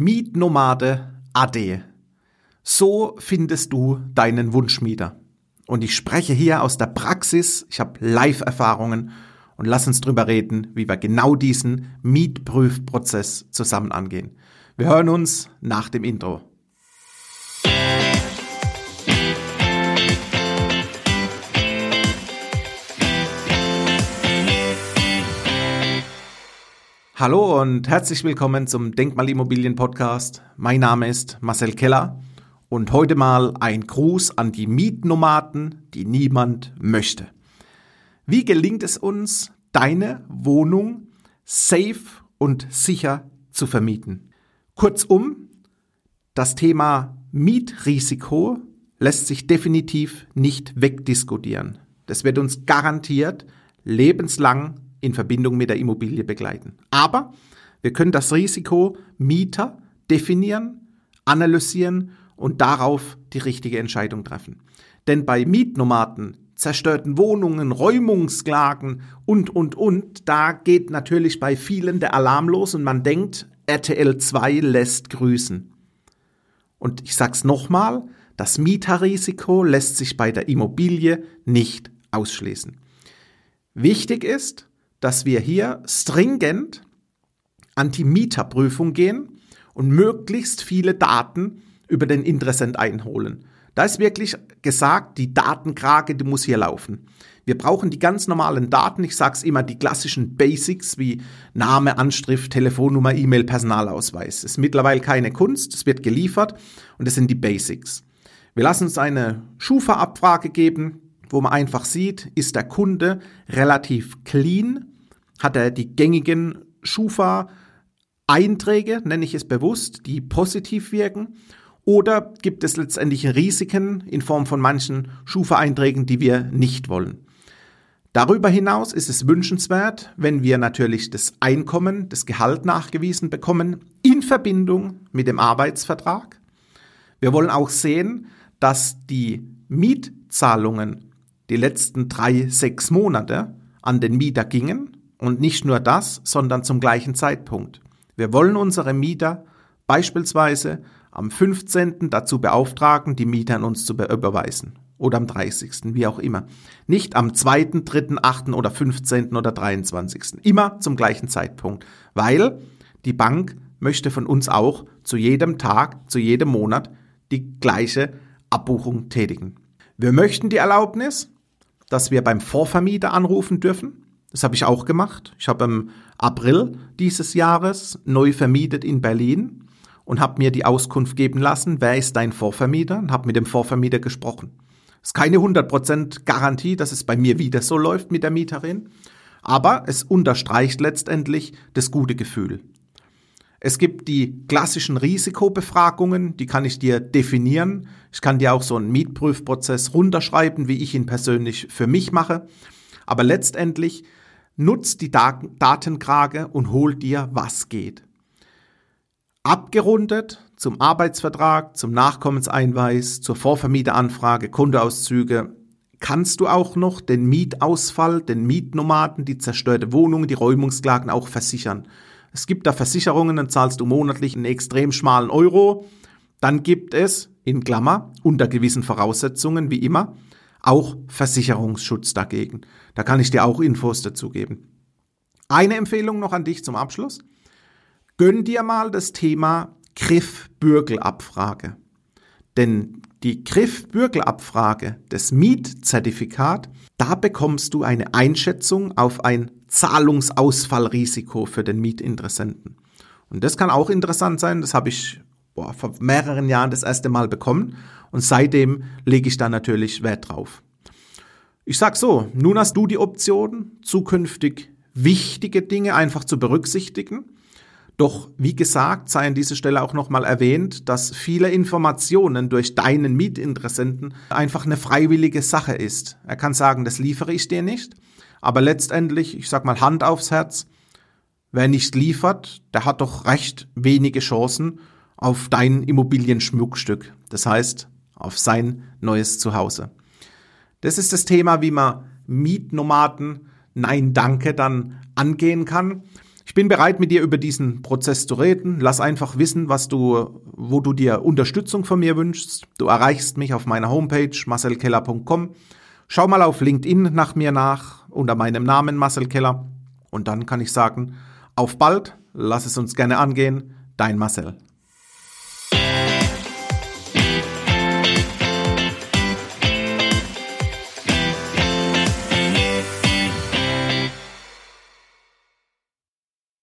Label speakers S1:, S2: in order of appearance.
S1: Mietnomade AD. So findest du deinen Wunschmieter. Und ich spreche hier aus der Praxis, ich habe Live-Erfahrungen und lass uns drüber reden, wie wir genau diesen Mietprüfprozess zusammen angehen. Wir hören uns nach dem Intro. Hallo und herzlich willkommen zum Denkmalimmobilien Podcast. Mein Name ist Marcel Keller und heute mal ein Gruß an die Mietnomaden, die niemand möchte. Wie gelingt es uns, deine Wohnung safe und sicher zu vermieten? Kurzum, das Thema Mietrisiko lässt sich definitiv nicht wegdiskutieren. Das wird uns garantiert lebenslang in Verbindung mit der Immobilie begleiten. Aber wir können das Risiko Mieter definieren, analysieren und darauf die richtige Entscheidung treffen. Denn bei Mietnomaden, zerstörten Wohnungen, Räumungsklagen und, und, und, da geht natürlich bei vielen der Alarm los und man denkt, RTL 2 lässt grüßen. Und ich sag's nochmal, das Mieterrisiko lässt sich bei der Immobilie nicht ausschließen. Wichtig ist, dass wir hier stringent an die Mieterprüfung gehen und möglichst viele Daten über den Interessent einholen. Da ist wirklich gesagt, die Datenkrake, die muss hier laufen. Wir brauchen die ganz normalen Daten, ich sage es immer, die klassischen Basics wie Name, Anschrift, Telefonnummer, E-Mail, Personalausweis. Es ist mittlerweile keine Kunst, es wird geliefert und es sind die Basics. Wir lassen uns eine Schufa-Abfrage geben, wo man einfach sieht, ist der Kunde relativ clean, hat er die gängigen Schufa-Einträge, nenne ich es bewusst, die positiv wirken, oder gibt es letztendlich Risiken in Form von manchen Schufa-Einträgen, die wir nicht wollen. Darüber hinaus ist es wünschenswert, wenn wir natürlich das Einkommen, das Gehalt nachgewiesen bekommen, in Verbindung mit dem Arbeitsvertrag. Wir wollen auch sehen, dass die Mietzahlungen die letzten drei, sechs Monate an den Mieter gingen und nicht nur das, sondern zum gleichen Zeitpunkt. Wir wollen unsere Mieter beispielsweise am 15. dazu beauftragen, die Mieter an uns zu überweisen. Oder am 30., wie auch immer. Nicht am 2., 3., 8. oder 15. oder 23. Immer zum gleichen Zeitpunkt. Weil die Bank möchte von uns auch zu jedem Tag, zu jedem Monat die gleiche Abbuchung tätigen. Wir möchten die Erlaubnis, dass wir beim Vorvermieter anrufen dürfen. Das habe ich auch gemacht. Ich habe im April dieses Jahres neu vermietet in Berlin und habe mir die Auskunft geben lassen, wer ist dein Vorvermieter und habe mit dem Vorvermieter gesprochen. Es ist keine 100% Garantie, dass es bei mir wieder so läuft mit der Mieterin, aber es unterstreicht letztendlich das gute Gefühl. Es gibt die klassischen Risikobefragungen, die kann ich dir definieren. Ich kann dir auch so einen Mietprüfprozess runterschreiben, wie ich ihn persönlich für mich mache. Aber letztendlich nutzt die Datenkrage und holt dir, was geht. Abgerundet zum Arbeitsvertrag, zum Nachkommenseinweis, zur Vorvermieteranfrage, Kontoauszüge, kannst du auch noch den Mietausfall, den Mietnomaden, die zerstörte Wohnungen, die Räumungsklagen auch versichern. Es gibt da Versicherungen, dann zahlst du monatlich einen extrem schmalen Euro. Dann gibt es, in Klammer, unter gewissen Voraussetzungen, wie immer, auch Versicherungsschutz dagegen. Da kann ich dir auch Infos dazu geben. Eine Empfehlung noch an dich zum Abschluss. Gönn dir mal das Thema Griff-Bürgelabfrage. Denn die Griff-Bürgelabfrage des Mietzertifikat, da bekommst du eine Einschätzung auf ein Zahlungsausfallrisiko für den Mietinteressenten. Und das kann auch interessant sein, das habe ich boah, vor mehreren Jahren das erste Mal bekommen und seitdem lege ich da natürlich Wert drauf. Ich sag so, nun hast du die Option, zukünftig wichtige Dinge einfach zu berücksichtigen. Doch wie gesagt, sei an dieser Stelle auch nochmal erwähnt, dass viele Informationen durch deinen Mietinteressenten einfach eine freiwillige Sache ist. Er kann sagen, das liefere ich dir nicht, aber letztendlich, ich sag mal Hand aufs Herz, wer nicht liefert, der hat doch recht wenige Chancen auf dein Immobilienschmuckstück. Das heißt, auf sein neues Zuhause. Das ist das Thema, wie man Mietnomaden Nein Danke dann angehen kann. Ich bin bereit, mit dir über diesen Prozess zu reden. Lass einfach wissen, was du, wo du dir Unterstützung von mir wünschst. Du erreichst mich auf meiner Homepage marcelkeller.com. Schau mal auf LinkedIn nach mir nach unter meinem Namen Marcel Keller. Und dann kann ich sagen, auf bald, lass es uns gerne angehen, dein Marcel.